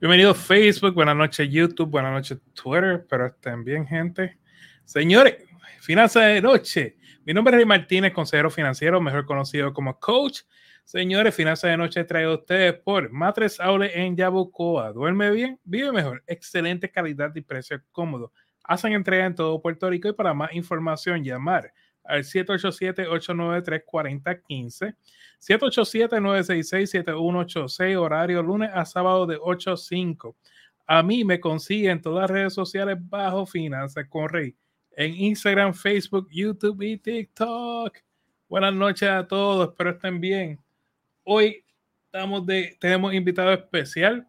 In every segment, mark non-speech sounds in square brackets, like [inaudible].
Bienvenido Facebook, buenas noches YouTube, buenas noches Twitter, pero estén bien, gente. Señores, finanzas de noche. Mi nombre es Rey Martínez, consejero financiero, mejor conocido como coach. Señores, finanzas de noche trae a ustedes por Matres Aule en Yabucoa. Duerme bien, vive mejor, excelente calidad y precio cómodo. Hacen entrega en todo Puerto Rico y para más información llamar al 787-893-4015, 787-966-7186, horario lunes a sábado de 8 a 5. A mí me consiguen todas las redes sociales bajo Finanzas con Rey, en Instagram, Facebook, YouTube y TikTok. Buenas noches a todos, espero estén bien. Hoy estamos de, tenemos invitado especial.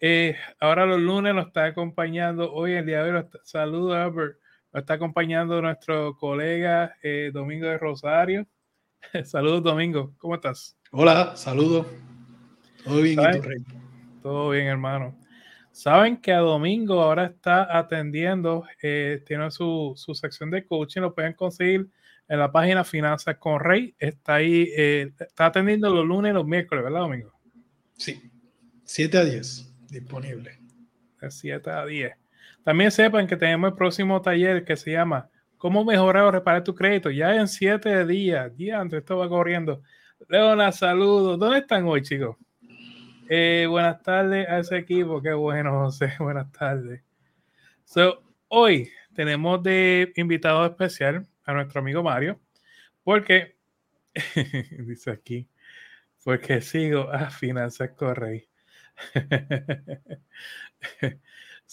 Eh, ahora los lunes nos está acompañando, hoy el día de hoy, saludos Albert nos está acompañando nuestro colega eh, Domingo de Rosario. [laughs] saludos, Domingo. ¿Cómo estás? Hola, saludos. Todo bien, Todo bien, hermano. Saben que a Domingo ahora está atendiendo, eh, tiene su, su, sección de coaching, lo pueden conseguir en la página Finanzas con Rey. Está ahí, eh, está atendiendo los lunes y los miércoles, ¿verdad, Domingo? Sí, 7 a 10 disponible. De 7 a 10. También sepan que tenemos el próximo taller que se llama ¿Cómo mejorar o reparar tu crédito? Ya en siete días, día antes esto va corriendo. Leona, saludos. ¿Dónde están hoy, chicos? Eh, buenas tardes a ese equipo. Qué bueno, José. [laughs] Buenas tardes. So, hoy tenemos de invitado especial a nuestro amigo Mario, porque, [laughs] dice aquí, porque sigo a Finanzas Correy. [laughs]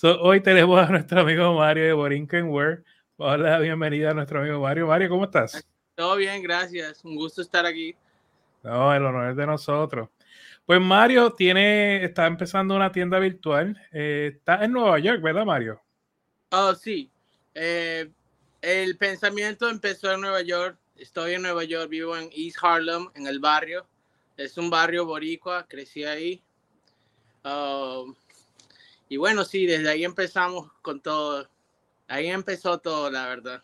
hoy tenemos a nuestro amigo Mario de Borinkenware. Hola, bienvenida a nuestro amigo Mario. Mario, ¿cómo estás? Todo bien, gracias. Un gusto estar aquí. No, el honor es de nosotros. Pues Mario tiene, está empezando una tienda virtual. Eh, está en Nueva York, ¿verdad, Mario? Oh, sí. Eh, el pensamiento empezó en Nueva York. Estoy en Nueva York, vivo en East Harlem, en el barrio. Es un barrio boricua, crecí ahí. Uh, y bueno, sí, desde ahí empezamos con todo. Ahí empezó todo, la verdad.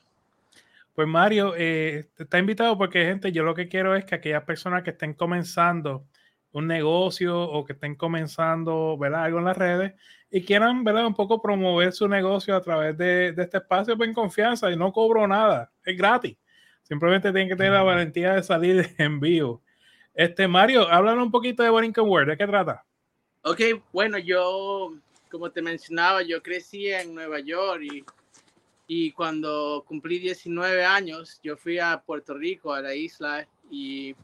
Pues Mario, eh, está invitado porque, gente, yo lo que quiero es que aquellas personas que estén comenzando un negocio o que estén comenzando, ¿verdad? Algo en las redes y quieran, ¿verdad? Un poco promover su negocio a través de, este espacio pues, en confianza y no cobro nada, es gratis. Simplemente tienen que tener la valentía de salir [laughs] en vivo. Este, Mario, háblanos un poquito de Borinquen World, ¿de qué trata? Ok, bueno, yo como te mencionaba, yo crecí en Nueva York y, y cuando cumplí 19 años, yo fui a Puerto Rico, a la isla, y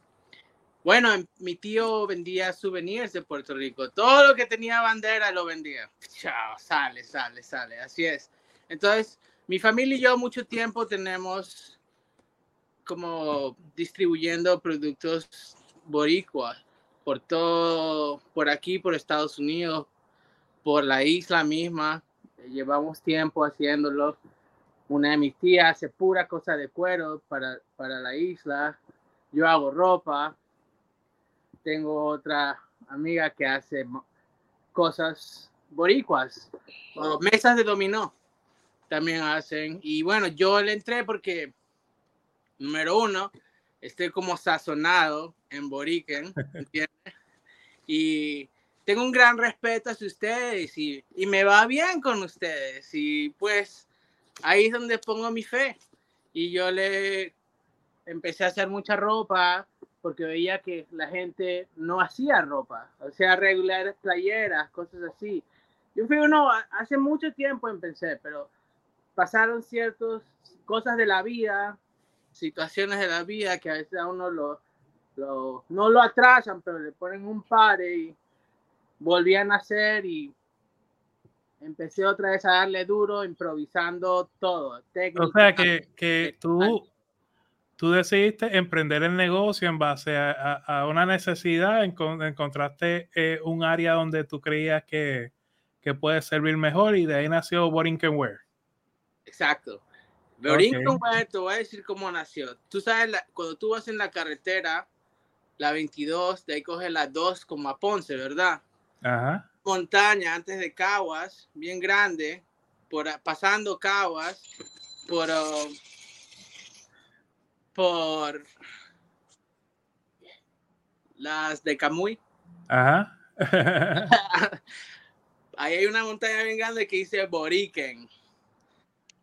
bueno, mi tío vendía souvenirs de Puerto Rico. Todo lo que tenía bandera lo vendía. Chao, sale, sale, sale. Así es. Entonces, mi familia y yo mucho tiempo tenemos como distribuyendo productos boricuas por todo, por aquí, por Estados Unidos, por la isla misma. Llevamos tiempo haciéndolo. Una de mis tías hace pura cosa de cuero para, para la isla. Yo hago ropa. Tengo otra amiga que hace cosas boricuas. mesas de dominó también hacen. Y bueno, yo le entré porque, número uno, estoy como sazonado en Boriken, [laughs] ¿entiendes? Y tengo un gran respeto hacia ustedes y, y me va bien con ustedes. Y pues ahí es donde pongo mi fe. Y yo le empecé a hacer mucha ropa porque veía que la gente no hacía ropa, o sea, regulares playeras, cosas así. Yo fui uno, hace mucho tiempo empecé, pero pasaron ciertas cosas de la vida, situaciones de la vida que a veces a uno lo, lo no lo atrasan, pero le ponen un par y volví a nacer y empecé otra vez a darle duro, improvisando todo. o sea, que, que tú, tú decidiste emprender el negocio en base a, a, una necesidad, encontraste eh, un área donde tú creías que, que, puede servir mejor y de ahí nació Borinkenware. Exacto. Borinkenware, te voy a decir cómo nació. Tú sabes, cuando tú vas en la carretera, la 22, de ahí coges la 2 como a Ponce, ¿verdad? Montaña antes de Caguas, bien grande, por, pasando Caguas, por, um, por las de Camuy. [laughs] ahí hay una montaña bien grande que dice Boriken.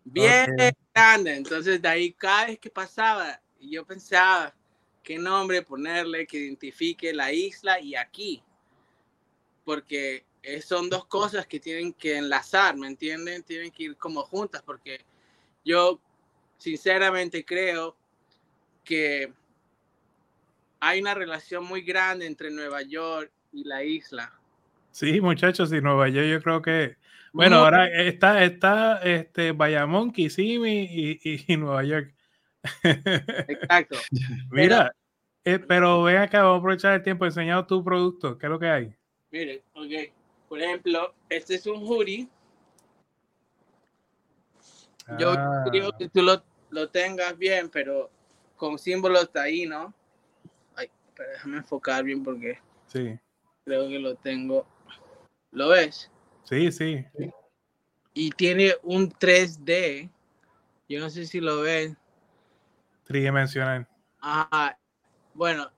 Bien grande. Entonces de ahí cada vez que pasaba, y yo pensaba qué nombre ponerle que identifique la isla y aquí. Porque son dos cosas que tienen que enlazar, ¿me entienden? Tienen que ir como juntas porque yo sinceramente creo que hay una relación muy grande entre Nueva York y la isla. Sí, muchachos, y Nueva York yo creo que, bueno, ahora está, está este, Bayamón, Kissimmee y, y, Nueva York. Exacto. [laughs] Mira, pero, eh, pero ven acá, vamos a aprovechar el tiempo enseñando tu producto, ¿qué es lo que hay? Mire, ok, por ejemplo, este es un hoodie. Yo creo ah. que tú lo, lo tengas bien, pero con símbolos ahí, ¿no? Ay, pero déjame enfocar bien porque sí. creo que lo tengo. ¿Lo ves? Sí, sí. Y tiene un 3D. Yo no sé si lo ven. Tridimensional. Ah, bueno,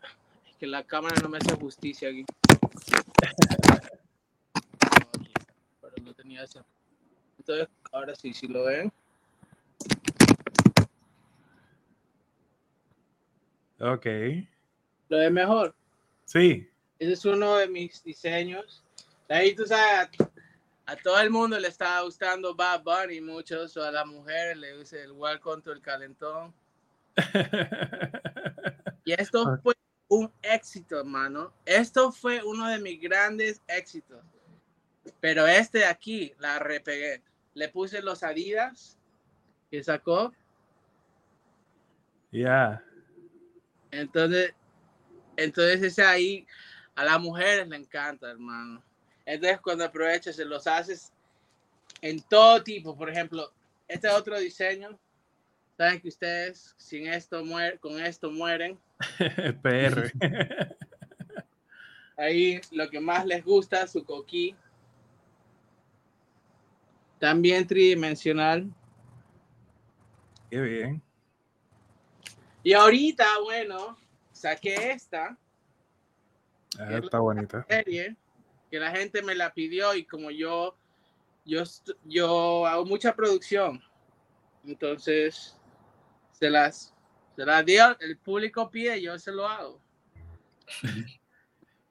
es que la cámara no me hace justicia aquí. Pero no tenía eso. Entonces, ahora sí, si lo ven. Ok. ¿Lo ves mejor? Sí. Ese es uno de mis diseños. Ahí tú sabes, a, todo el mundo le está gustando Bad Bunny, muchos, o a la mujer le dice el Welcome to el Calentón. [laughs] y esto fue un éxito, hermano. Esto fue uno de mis grandes éxitos. Pero este de aquí la repegué. Le puse los Adidas que sacó. Ya. Entonces, entonces ese ahí a las mujeres le encanta, hermano. Entonces cuando aprovechas, se los haces en todo tipo. Por ejemplo, este otro diseño. Saben que ustedes sin esto muer con esto mueren. [laughs] PR. Ahí lo que más les gusta, su coquí. También tridimensional. Qué bien. Y ahorita, bueno, saqué esta. Ah, está bonita. Serie que la gente me la pidió y como yo, yo, yo hago mucha producción, entonces se las, se las dio, el público pide, yo se lo hago.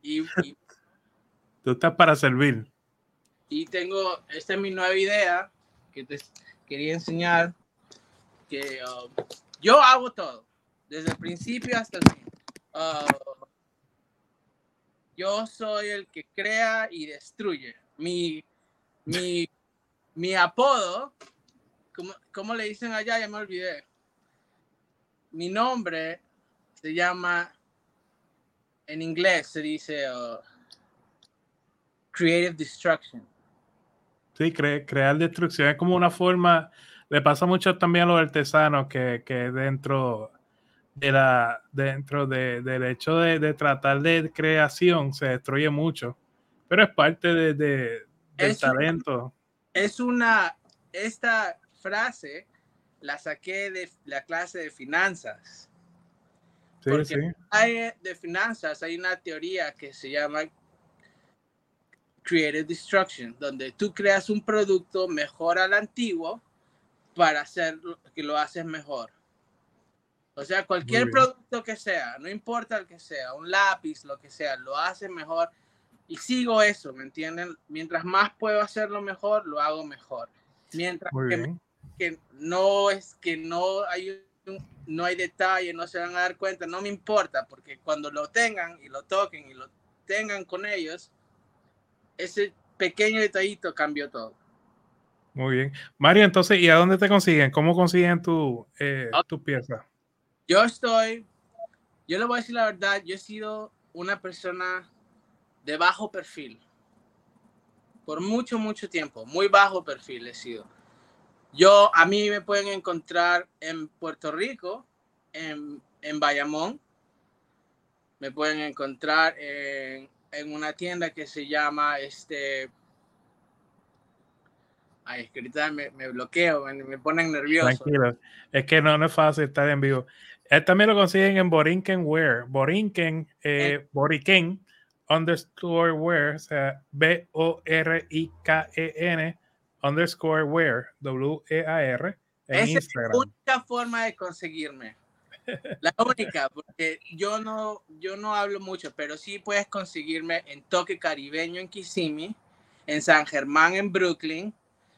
y, Tú estás para servir. Y tengo, esta es mi nueva idea que te quería enseñar, que um, yo hago todo desde el principio hasta el fin. Ah, yo soy el que crea y destruye. Mi, mi, mi apodo, ¿cómo, le dicen allá? Ya me olvidé. Mi nombre se llama, en inglés se dice uh, Creative Destruction. Sí, crear destrucción es como una forma, le pasa mucho también a los artesanos que, que dentro de la, dentro de, del hecho de, tratar de creación se destruye mucho, pero es parte de, del talento. es una, esta frase la saqué de la clase de finanzas. Sí, sí. Hay, de finanzas hay una teoría que se llama Creative Destruction, donde tú creas un producto mejor al antiguo para hacer que lo haces mejor. O sea, cualquier producto que sea, no importa el que sea, un lápiz, lo que sea, lo hace mejor. Y sigo eso, ¿me entienden? Mientras más puedo hacerlo mejor, lo hago mejor. Mientras que, no es que no hay no hay detalle, no se van a dar cuenta, no me importa, porque cuando lo tengan y lo toquen y lo tengan con ellos, ese pequeño detallito cambió todo. Muy bien. Mario, entonces, ¿y a dónde te consiguen? ¿Cómo consiguen tu, eh, tu pieza? Yo estoy, yo le voy a decir la verdad, yo he sido una persona de bajo perfil. Por mucho, mucho tiempo, muy bajo perfil he sido. Yo, a mí me pueden encontrar en Puerto Rico, en, en Bayamón. Me pueden encontrar en, en una tienda que se llama este Ay, es que ahorita me, me bloqueo, me, me, ponen nervioso. Tranquilo, es que no, no es fácil estar en vivo. Él también lo consiguen en Borinquen Wear. Borinquen, eh, Boriken, underscore wear, o sea, B-O-R-I-K-E-N underscore wear, W-E-A-R, en Esa Instagram. es la única forma de conseguirme. La única, porque yo no, yo no hablo mucho, pero sí puedes conseguirme en Toque Caribeño en Kissimmee, en San Germán en Brooklyn,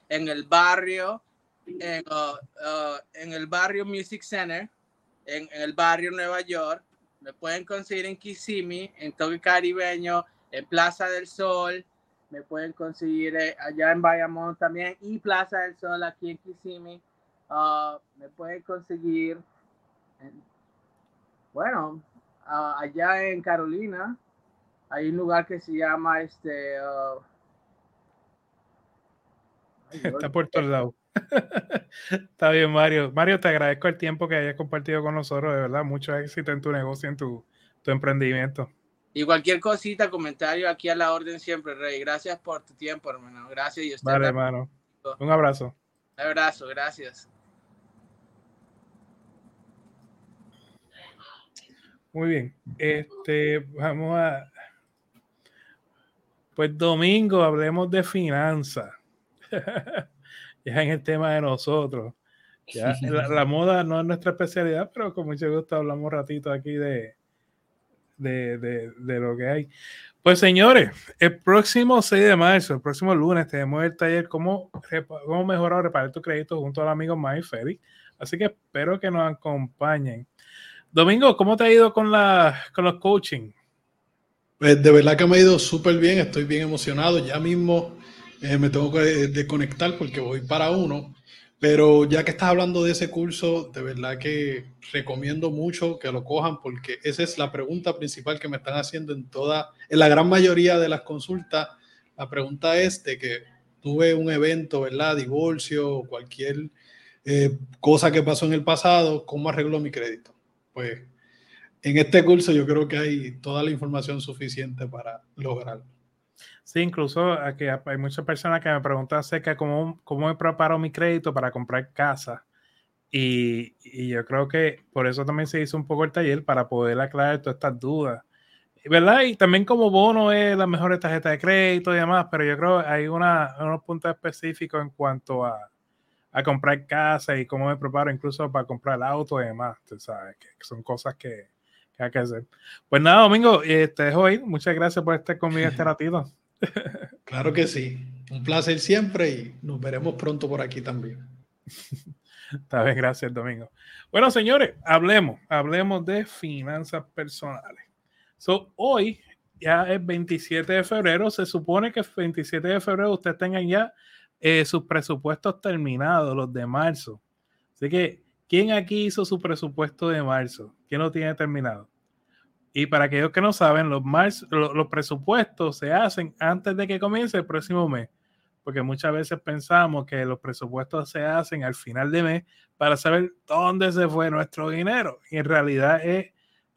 en el barrio, en, uh, uh, en el barrio Music Center, en, en, el barrio Nueva York. Me pueden conseguir en Kissimmee, en Toque Caribeño, en Plaza del Sol. Me pueden conseguir eh, allá en Bayamón también y Plaza del Sol aquí en Kissimmee. Uh, me pueden conseguir, en, bueno, allá en Carolina. Hay un lugar que se llama este. Está por todos lados. [laughs] Está bien, Mario. Mario, te agradezco el tiempo que hayas compartido con nosotros. De verdad, mucho éxito en tu negocio, en tu, tu emprendimiento. Y cualquier cosita, comentario aquí a la orden siempre, Rey. Gracias por tu tiempo, hermano. Gracias. Y usted vale, hermano. Un abrazo. Un abrazo, gracias. Muy bien. Este, vamos a. Pues domingo hablemos de finanzas. [laughs] ya en el tema de nosotros. Ya, la, la, moda no es nuestra especialidad, pero con mucho gusto hablamos un ratito aquí de, de, de, de, lo que hay. Pues señores, el próximo 6 de marzo, el próximo lunes, tenemos el taller cómo, cómo mejorar o reparar tu crédito junto al amigo Mike Ferry. Así que espero que nos acompañen. Domingo, ¿cómo te ha ido con, la, con los coaching? Pues de verdad que me ha ido súper bien, estoy bien emocionado. Ya mismo eh, me tengo que desconectar porque voy para uno. Pero ya que estás hablando de ese curso, de verdad que recomiendo mucho que lo cojan porque esa es la pregunta principal que me están haciendo en toda, en la gran mayoría de las consultas. La pregunta es de que tuve un evento, ¿verdad? Divorcio cualquier eh, cosa que pasó en el pasado, ¿cómo arreglo mi crédito? Pues en este curso yo creo que hay toda la información suficiente para lograrlo. Sí, incluso aquí hay muchas personas que me preguntan acerca de cómo, cómo me preparo mi crédito para comprar casa. Y, y, yo creo que por eso también se hizo un poco el taller para poder aclarar todas estas dudas. ¿Verdad? Y también como bono es la mejor tarjeta de crédito y demás, pero yo creo que hay una, unos puntos específicos en cuanto a, a comprar casa y cómo me preparo incluso para comprar auto y demás. Tú sabes, que son cosas que hay que hacer. Pues nada, Domingo, eh, te dejo ir. Muchas gracias por estar conmigo este [laughs] ratito. Claro que sí. Un placer siempre y nos veremos pronto por aquí también. Está bien, gracias, Domingo. Bueno, señores, hablemos, hablemos de finanzas personales. So, hoy ya es 27 de febrero. Se supone que el 27 de febrero ustedes tengan ya eh, sus presupuestos terminados, los de marzo. Así que, ¿quién aquí hizo su presupuesto de marzo? ¿Quién lo tiene terminado? Y para aquellos que no saben, los, marzo, los, presupuestos se hacen antes de que comience el próximo mes, porque muchas veces pensamos que los presupuestos se hacen al final de mes para saber dónde se fue nuestro dinero. Y en realidad es,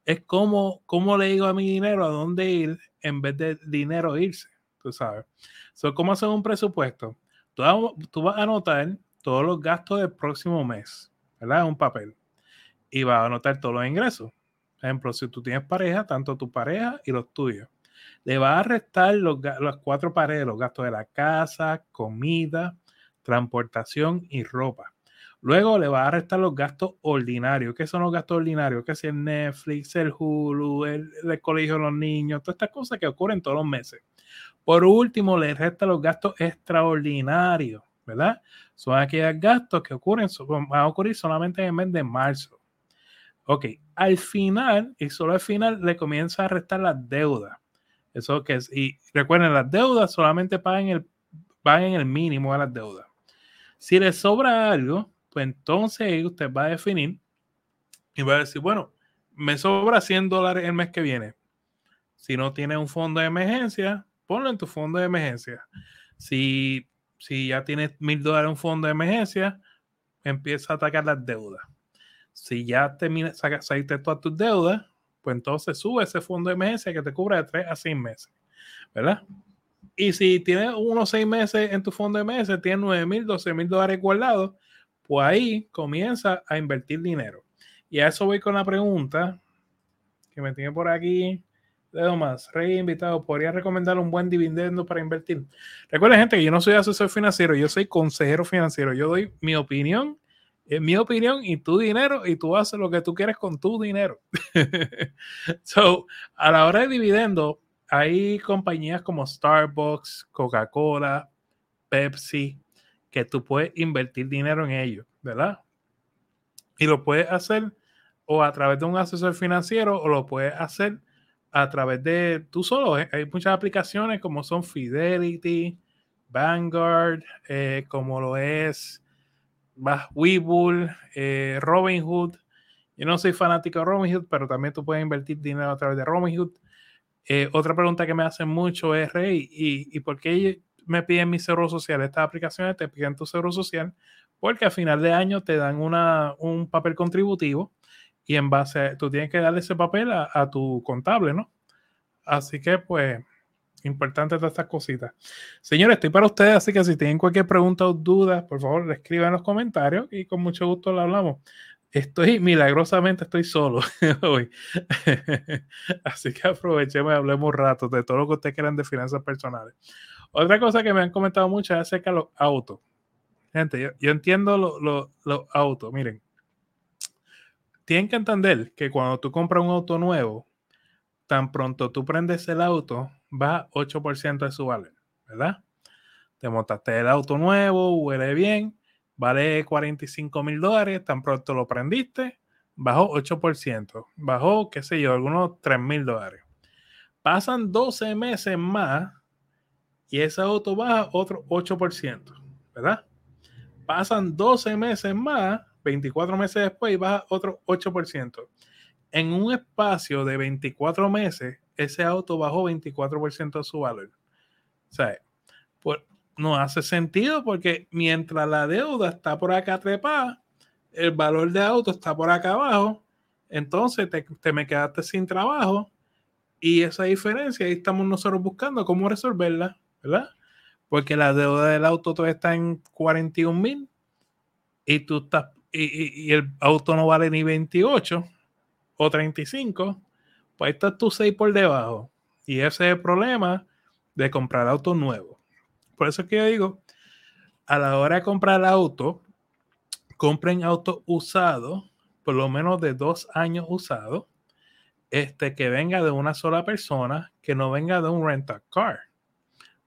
es cómo, cómo le digo a mi dinero a dónde ir en vez de dinero irse, tú sabes. So, ¿Cómo hacer un presupuesto? Tú, tú vas a anotar todos los gastos del próximo mes, ¿verdad? Un papel. Y vas a anotar todos los ingresos ejemplo, si tú tienes pareja, tanto tu pareja y los tuyos. Le va a restar los, las cuatro paredes, los gastos de la casa, comida, transportación y ropa. Luego le va a restar los gastos ordinarios. ¿Qué son los gastos ordinarios? Que si el Netflix, el Hulu, el, el colegio de los niños, todas estas cosas que ocurren todos los meses. Por último, le resta los gastos extraordinarios, ¿verdad? Son aquellos gastos que ocurren, van a ocurrir solamente en el mes de marzo. Ok, al final, y solo al final, le comienza a restar las deudas. Eso que es, y recuerden, las deudas solamente pagan el, pagan el mínimo de las deudas. Si le sobra algo, pues entonces usted va a definir y va a decir, bueno, me sobra 100 dólares el mes que viene. Si no tienes un fondo de emergencia, ponlo en tu fondo de emergencia. Si, si ya tienes mil dólares en un fondo de emergencia, empieza a atacar las deudas si ya terminas, saliste todas tus deudas, pues entonces sube ese fondo de emergencia que te cubre de 3 a 6 meses, ¿verdad? Y si tienes unos 6 meses en tu fondo de emergencia, tienes 9 mil, 12 mil dólares guardados, pues ahí comienza a invertir dinero. Y a eso voy con la pregunta que me tiene por aquí Leo más, Rey invitado, ¿podría recomendar un buen dividendo para invertir? Recuerden, gente, que yo no soy asesor financiero, yo soy consejero financiero. Yo doy mi opinión, es mi opinión y tu dinero, y tú haces lo que tú quieres con tu dinero. [laughs] so, a la hora de dividendo, hay compañías como Starbucks, Coca-Cola, Pepsi, que tú puedes invertir dinero en ellos, ¿verdad? Y lo puedes hacer o a través de un asesor financiero o lo puedes hacer a través de tú solo. ¿eh? Hay muchas aplicaciones como son Fidelity, Vanguard, eh, como lo es Webull, eh, Robinhood. Yo no soy fanático de Robinhood, pero también tú puedes invertir dinero a través de Robinhood. otra pregunta que me hacen mucho es, Rey, ¿y, ¿y por qué me piden mi seguro social? Estas aplicaciones te piden tu seguro social porque a final de año te dan una, un papel contributivo y en base a, tú tienes que darle ese papel a, tu contable, ¿no? Así que pues importante todas estas cositas. Señores, estoy para ustedes, así que si tienen cualquier pregunta o duda, por favor, escriban en los comentarios y con mucho gusto lo hablamos. Estoy, milagrosamente, estoy solo [laughs] hoy. [laughs] así que aprovechemos y hablemos rato de todo lo que ustedes quieran de finanzas personales. Otra cosa que me han comentado mucho es acerca de los autos. Gente, yo, entiendo los autos. Miren, tienen que entender que cuando tú compras un auto nuevo, tan pronto tú prendes el auto, va 8% de su valor, ¿verdad? Te montaste el auto nuevo, huele bien, vale 45 mil dólares, tan pronto lo prendiste, bajó 8%, bajó, qué sé yo, algunos 3 mil dólares. Pasan 12 meses más y ese auto baja otro 8%, ¿verdad? Pasan 12 meses más 24 meses después baja otro 8%. En un espacio de 24 meses, ese auto bajó 24% de su valor. O sea, pues, no hace sentido porque mientras la deuda está por acá trepada, el valor de auto está por acá abajo, entonces te, te me quedaste sin trabajo y esa diferencia ahí estamos nosotros buscando cómo resolverla, ¿verdad? Porque la deuda del auto todavía está en 41 mil y tú estás y, el auto no vale ni 28 o 35, pues ahí estás tú 6 por debajo. Y ese es el problema de comprar auto nuevo. Por eso es que yo digo, a la hora de comprar auto, compren auto usado, por lo menos de dos años usado, este, que venga de una sola persona, que no venga de un rental car.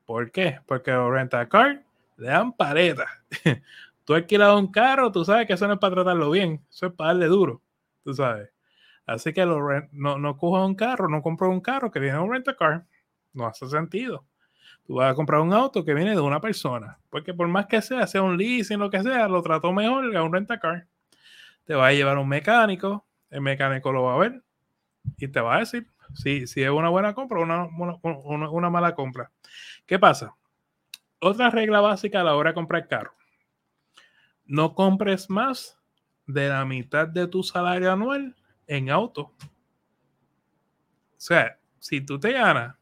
¿Por qué? Porque los rental car le dan paleta. [laughs] tú alquilas un carro, tú sabes que eso no es para tratarlo bien, eso es para darle duro, tú sabes. Así que no, no un carro, no compras un carro que viene de un rent car, no hace sentido. Tú vas a comprar un auto que viene de una persona, porque por más que sea, sea un leasing, lo que sea, lo trató mejor que un rent car. Te va a llevar un mecánico, el mecánico lo va a ver y te va a decir si, si es una buena compra o una, una, una mala compra. ¿Qué pasa? Otra regla básica a la hora de comprar carro no compres más de la mitad de tu salario anual en auto. O sea, si tú te ganas,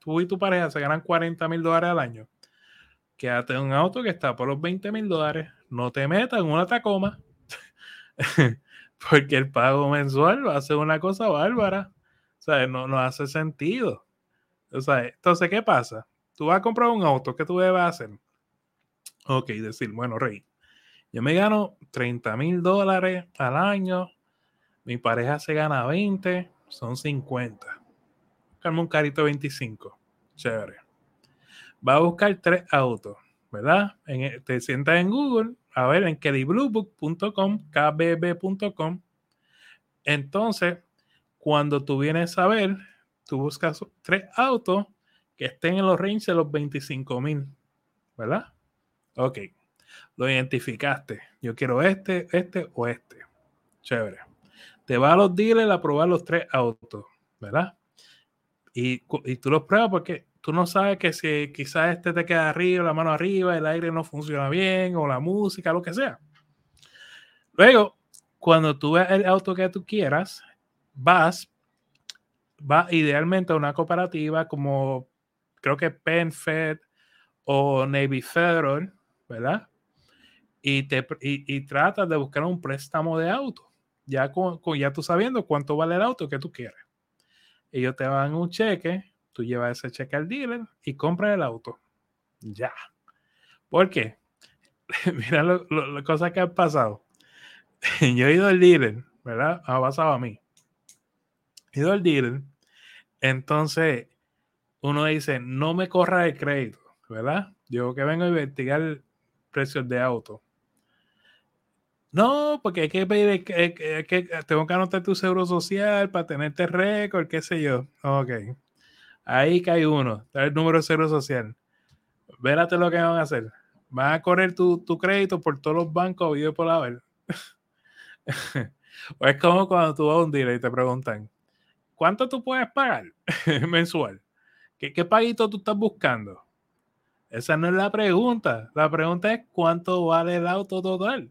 tú y tu pareja se ganan 40 mil dólares al año, quédate en un auto que está por los 20 mil dólares, no te metas en una Tacoma, [laughs] porque el pago mensual va a ser una cosa bárbara. O sea, no, no hace sentido. O sea, entonces, ¿qué pasa? Tú vas a comprar un auto, ¿qué tú debes hacer? Ok, decir, bueno, Rey, yo me gano 30 mil dólares al año. Mi pareja se gana 20, son 50. Buscarme un carito 25. Chévere. Va a buscar tres autos, ¿verdad? E, te sientas en Google, a ver en kellybluebook.com, kbb.com. Entonces, cuando tú vienes a ver, tú buscas tres autos que estén en los ranges de los 25 mil, ¿verdad? Ok lo identificaste. Yo quiero este, este o este. Chévere. Te va a los dealers a probar los tres autos, ¿verdad? Y, y tú los pruebas porque tú no sabes que si quizás este te queda arriba, la mano arriba, el aire no funciona bien, o la música, lo que sea. Luego, cuando tú ves el auto que tú quieras, vas, va idealmente a una cooperativa como creo que PenFed o Navy Federal, ¿verdad? Y, te, y, tratas de buscar un préstamo de auto, ya, con, ya tú sabiendo cuánto vale el auto que tú quieres. ellos te dan un cheque, tú llevas ese cheque al dealer y compras el auto. Ya. ¿Por qué? [laughs] Mira las cosas que han pasado. [laughs] Yo he ido al dealer, ¿verdad? Ha pasado a mí. He ido al dealer. Entonces, uno dice, no me corra el crédito, ¿verdad? Yo que vengo a investigar precios de auto. No, porque hay que pedir, que, tengo que anotar tu seguro social para tenerte récord, qué sé yo. Ok. Ahí cae uno, da el número de seguro social. Vérate lo que van a hacer. Van a correr tu, crédito por todos los bancos y por la ver. [laughs] o es como cuando tú vas a un dealer y te preguntan, ¿cuánto tú puedes pagar [laughs] mensual? ¿Qué, ¿Qué paguito tú estás buscando? Esa no es la pregunta. La pregunta es cuánto vale el auto total.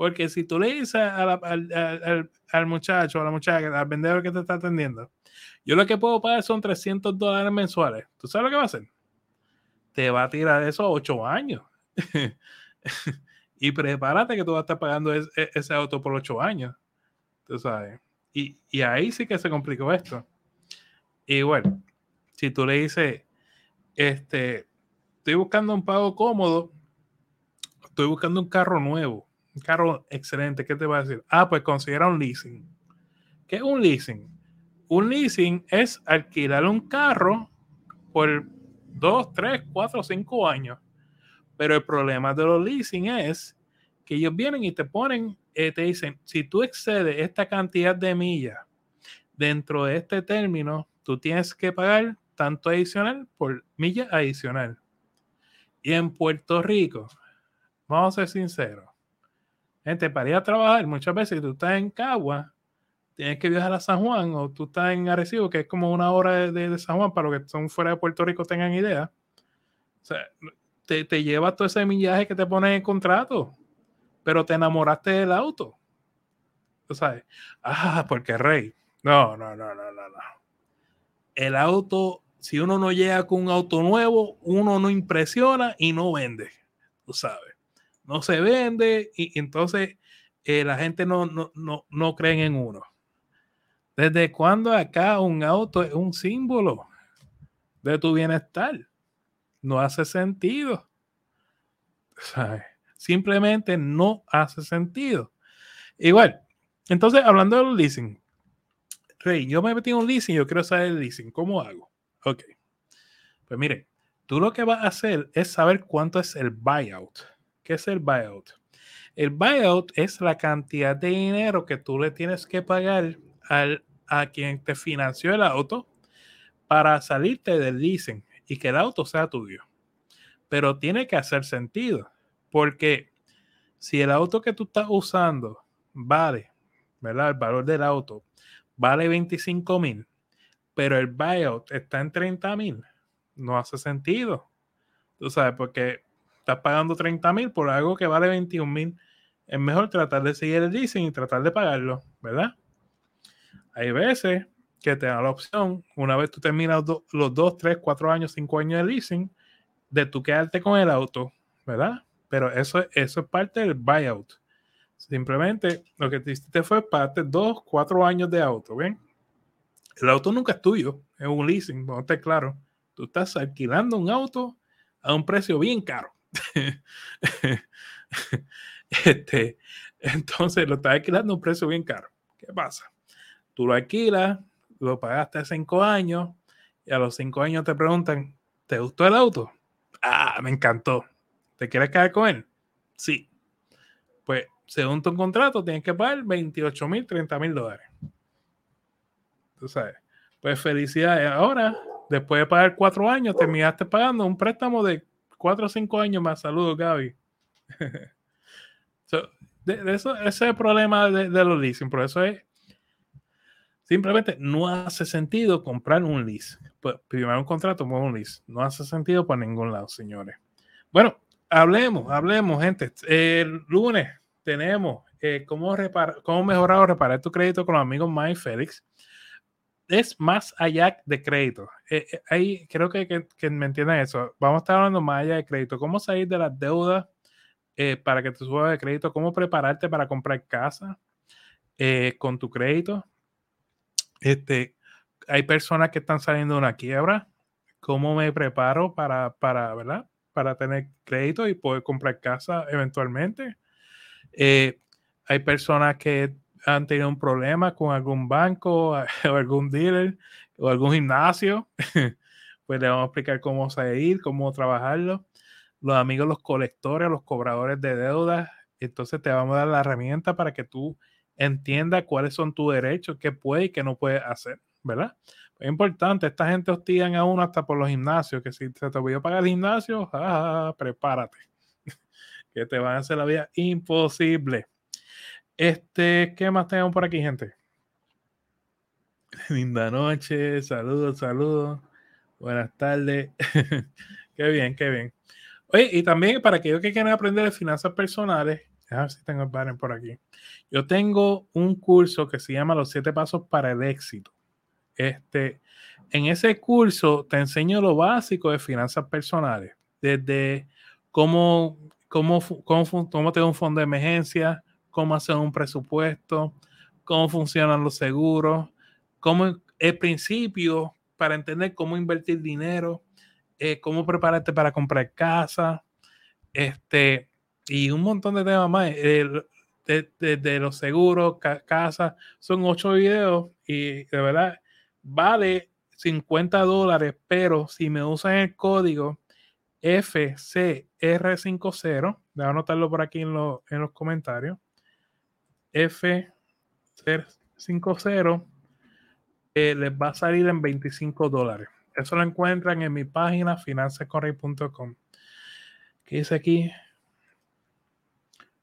Porque si tú le dices al, al, muchacho, a la muchacha, al vendedor que te está atendiendo, yo lo que puedo pagar son 300 dólares mensuales. ¿Tú sabes lo que va a hacer? Te va a tirar eso a 8 años. [laughs] y prepárate que tú vas a estar pagando e, ese auto por 8 años. Tú sabes. Y, y ahí sí que se complicó esto. Y bueno, si tú le dices, este, estoy buscando un pago cómodo, estoy buscando un carro nuevo, carro excelente, ¿qué te va a decir? Ah, pues considera un leasing. ¿Qué es un leasing? Un leasing es alquilar un carro por dos, tres, cuatro, cinco años. Pero el problema de los leasing es que ellos vienen y te ponen, eh, te dicen, si tú excedes esta cantidad de millas dentro de este término, tú tienes que pagar tanto adicional por milla adicional. Y en Puerto Rico, vamos a ser sinceros, gente, para ir a trabajar, muchas veces tú estás en Cagua, tienes que viajar a San Juan, o tú estás en Arecibo, que es como una hora de, San Juan, para los que son fuera de Puerto Rico tengan idea. O sea, te, te llevas todo ese millaje que te pone en contrato, pero te enamoraste del auto. Tú sabes, ah, porque rey. No, no, no, no, no, no. El auto si uno no llega con un auto nuevo, uno no impresiona y no vende, tú sabes. No se vende y, entonces eh, la gente no, no, no, no cree en uno. ¿Desde cuándo acá un auto es un símbolo de tu bienestar? No hace sentido. [laughs] Simplemente no hace sentido. Igual, entonces hablando del leasing, Rey, yo me metí en un leasing, yo quiero saber el leasing, ¿cómo hago? Ok. Pues mire, tú lo que vas a hacer es saber cuánto es el buyout. ¿Qué es el buyout? El buyout es la cantidad de dinero que tú le tienes que pagar al, a quien te financió el auto para salirte del leasing y que el auto sea tuyo. Pero tiene que hacer sentido, porque si el auto que tú estás usando vale, ¿verdad? El valor del auto vale 25 mil pero el buyout está en 30 mil, no hace sentido. Tú sabes, porque estás pagando 30 mil por algo que vale 21 mil. Es mejor tratar de seguir el leasing y tratar de pagarlo, ¿verdad? Hay veces que te da la opción, una vez tú terminas los 2, 3, 4 años, 5 años de leasing, de tú quedarte con el auto, ¿verdad? Pero eso, eso es parte del buyout. Simplemente lo que te hiciste fue parte 2, 4 años de auto, ¿ven? El auto nunca es tuyo, es un leasing, no esté claro. Tú estás alquilando un auto a un precio bien caro. [laughs] este, entonces lo estás alquilando a un precio bien caro. ¿Qué pasa? Tú lo alquilas, lo pagaste hace cinco años y a los cinco años te preguntan, ¿te gustó el auto? Ah, me encantó. ¿Te quieres quedar con él? Sí. Pues según tu contrato tienes que pagar 28 mil, 30 mil dólares. Tú sabes. Pues felicidades. Ahora, después de pagar cuatro años, terminaste pagando un préstamo de cuatro o cinco años más. Saludos, Gaby. [laughs] eso, ese es el problema de, los leasing. Por eso es simplemente no hace sentido comprar un lease. Pues, primero un contrato, por un lease. No hace sentido por ningún lado, señores. Bueno, hablemos, hablemos, gente. El lunes tenemos eh, cómo, cómo mejorar o reparar tu crédito con los amigos Mike Félix es más allá de crédito. Eh, eh, ahí creo que, que, me entiendan eso. Vamos a estar hablando más allá de crédito. Cómo salir de las deudas eh, para que te suba de crédito. Cómo prepararte para comprar casa con tu crédito. Este, hay personas que están saliendo de una quiebra. ¿Cómo me preparo para, para, ¿verdad? para tener crédito y poder comprar casa eventualmente? Hay personas que han tenido un problema con algún banco [laughs] o algún dealer o algún gimnasio. [laughs] pues le vamos a explicar cómo salir, cómo trabajarlo. Los amigos, los colectores, los cobradores de deudas. Entonces te vamos a dar la herramienta para que tú entiendas cuáles son tus derechos, qué puede y qué no puede hacer, ¿verdad? Es importante, esta gente hostigan a uno hasta por los gimnasios, que si se te olvidó pagar el gimnasio, ah, prepárate, [laughs] que te van a hacer la vida imposible. Este, ¿qué más tenemos por aquí, gente? [laughs] Linda noche, saludos, saludos. Buenas tardes. [laughs] qué bien, qué bien. Oye, y también para aquellos que quieren aprender de finanzas personales, a ver si tengo el por aquí. Yo tengo un curso que se llama Los siete pasos para el éxito. Este, en ese curso te enseño lo básico de finanzas personales, desde cómo, cómo, cómo, cómo tener un fondo de emergencia, cómo hacer un presupuesto, cómo funcionan los seguros, cómo el principio para entender cómo invertir dinero, eh, cómo prepararte para comprar casa, este, y un montón de temas más. Eh, de, los seguros, casa, son ocho videos y de verdad vale 50 dólares, pero si me usan el código FCR50, voy a anotarlo por aquí en, en los comentarios, F50 eh, les va a salir en 25 dólares. Eso lo encuentran en mi página financiascorrey.com. ¿Qué dice aquí?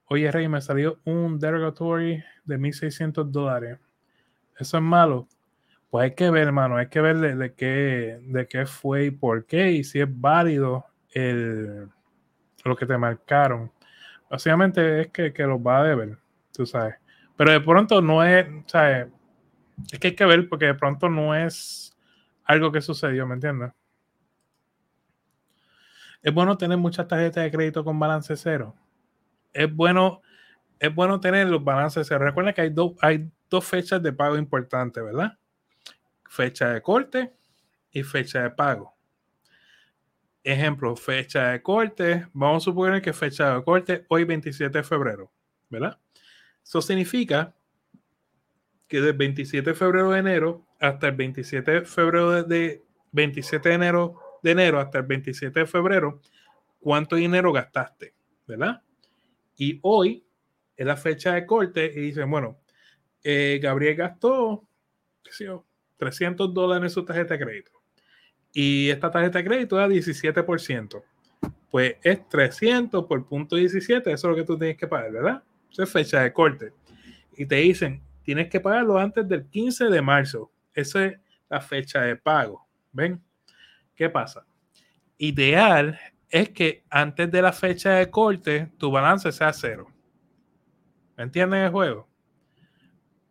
Oye, Rey, me salió un derogatory de 1600 dólares. Eso es malo. Pues hay que ver, hermano, hay que ver de, qué, de qué fue y por qué, y si es válido el, lo que te marcaron. Básicamente es que, que los va a deber, tú sabes. Pero de pronto no es, ¿sabes? Es que hay que ver porque de pronto no es algo que sucedió, ¿me entiendes? Es bueno tener muchas tarjetas de crédito con balance cero. Es bueno, es bueno tener los balances cero. Recuerda que hay, hay dos fechas de pago importantes, ¿verdad? Fecha de corte y fecha de pago. Ejemplo, fecha de corte. Vamos a suponer que fecha de corte hoy 27 de febrero, ¿verdad? Eso significa que del 27 de febrero de enero hasta el 27 de febrero de, 27 de enero de enero hasta el 27 de febrero, cuánto dinero gastaste, ¿verdad? Y hoy es la fecha de corte y dicen, bueno, eh, Gabriel gastó, qué sé yo, 300 dólares en su tarjeta de crédito. Y esta tarjeta de crédito da 17%. Pues es 300 por punto 17, eso es lo que tú tienes que pagar, ¿verdad? Esa es fecha de corte. Y te dicen, tienes que pagarlo antes del 15 de marzo. Esa es la fecha de pago. ¿Ven? ¿Qué pasa? Ideal es que antes de la fecha de corte tu balance sea cero. ¿Me entienden el juego?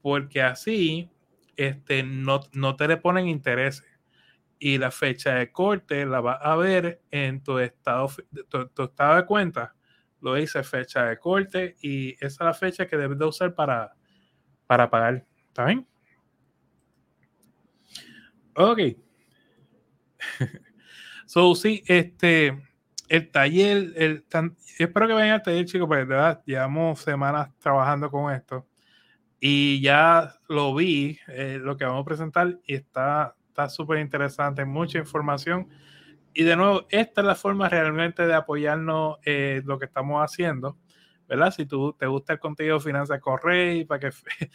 Porque así este, no, no te le ponen intereses. Y la fecha de corte la vas a ver en tu estado, tu, estado de cuenta. Lo dice fecha de corte y esa es la fecha que debes de usar para, para pagar. ¿Está bien? Ok. [laughs] so, sí, este, el taller, el, espero que vayan al taller, chicos, porque de verdad llevamos semanas trabajando con esto y ya lo vi, eh, lo que vamos a presentar, y está súper interesante, mucha información. Y de nuevo, esta es la forma realmente de apoyarnos eh, lo que estamos haciendo. ¿verdad? Si tú te gusta el contenido de Finanzas Correy, para que [laughs]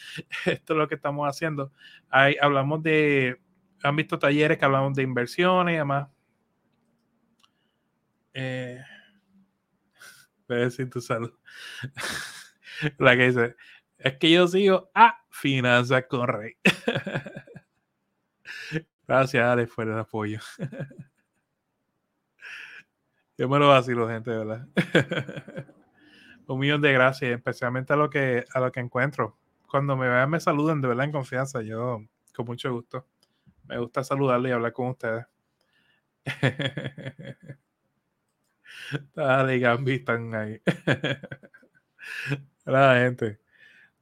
esto es lo que estamos haciendo. Ahí hablamos de, han visto talleres que hablamos de inversiones y demás. Eh, [laughs] decir tu salud. [laughs] La que dice, es que yo sigo a Finanzas Correy. Gracias, Alex, por el apoyo. Yo me lo vacilo, gente, ¿verdad? [laughs] un millón de gracias, especialmente a lo que, a lo que encuentro. Cuando me vean, me saluden de verdad en confianza. Yo, con mucho gusto. Me gusta saludarle y hablar con ustedes. [laughs] Dale, Gambi, están ahí. [laughs] Hola, gente.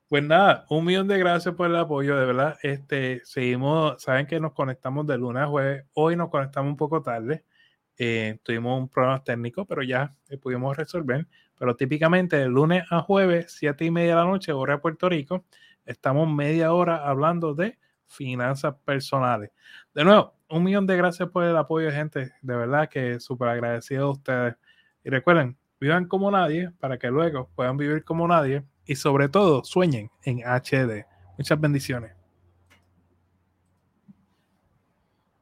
Pues nada, un millón de gracias por el apoyo, de verdad. Este, seguimos, saben que nos conectamos de lunes a jueves. Hoy nos conectamos un poco tarde. Eh, tuvimos un problema técnico, pero ya pudimos resolver. Pero típicamente de lunes a jueves, siete y media de la noche, hora de Puerto Rico, estamos media hora hablando de finanzas personales. De nuevo, un millón de gracias por el apoyo, gente. De verdad que súper agradecido a ustedes. Y recuerden, vivan como nadie para que luego puedan vivir como nadie y sobre todo sueñen en HD. Muchas bendiciones.